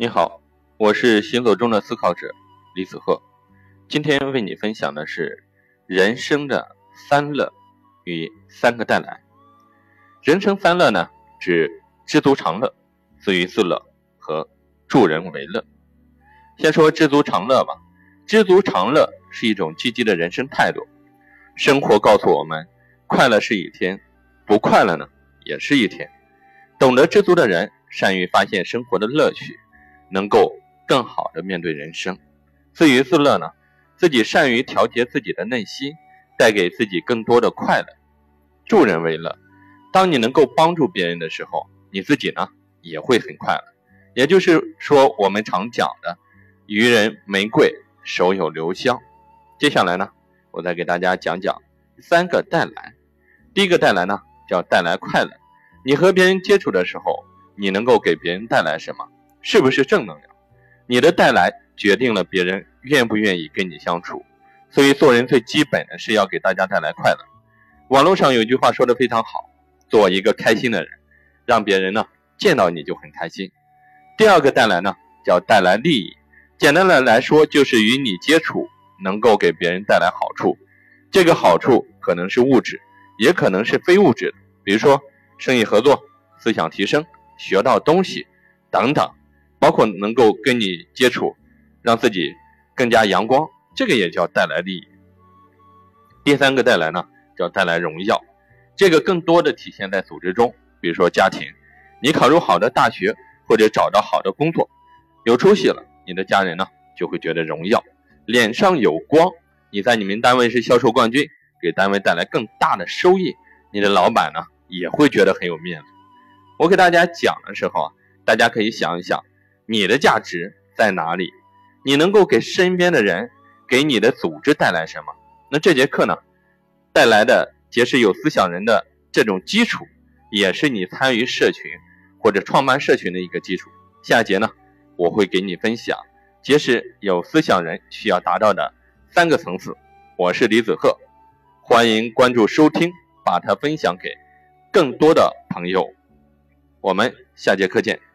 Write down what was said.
你好，我是行走中的思考者李子鹤，今天为你分享的是人生的三乐与三个带来。人生三乐呢，指知足常乐、自娱自乐和助人为乐。先说知足常乐吧，知足常乐是一种积极的人生态度。生活告诉我们，快乐是一天，不快乐呢也是一天。懂得知足的人，善于发现生活的乐趣。能够更好的面对人生，自娱自乐呢？自己善于调节自己的内心，带给自己更多的快乐。助人为乐，当你能够帮助别人的时候，你自己呢也会很快乐。也就是说，我们常讲的“予人玫瑰，手有留香”。接下来呢，我再给大家讲讲三个带来。第一个带来呢，叫带来快乐。你和别人接触的时候，你能够给别人带来什么？是不是正能量？你的带来决定了别人愿不愿意跟你相处。所以做人最基本的是要给大家带来快乐。网络上有句话说的非常好：做一个开心的人，让别人呢见到你就很开心。第二个带来呢叫带来利益。简单的来说就是与你接触能够给别人带来好处。这个好处可能是物质，也可能是非物质，比如说生意合作、思想提升、学到东西等等。包括能够跟你接触，让自己更加阳光，这个也叫带来利益。第三个带来呢，叫带来荣耀，这个更多的体现在组织中，比如说家庭，你考入好的大学或者找到好的工作，有出息了，你的家人呢就会觉得荣耀，脸上有光。你在你们单位是销售冠军，给单位带来更大的收益，你的老板呢也会觉得很有面子。我给大家讲的时候啊，大家可以想一想。你的价值在哪里？你能够给身边的人、给你的组织带来什么？那这节课呢，带来的结识有思想人的这种基础，也是你参与社群或者创办社群的一个基础。下节呢，我会给你分享结识有思想人需要达到的三个层次。我是李子鹤，欢迎关注收听，把它分享给更多的朋友。我们下节课见。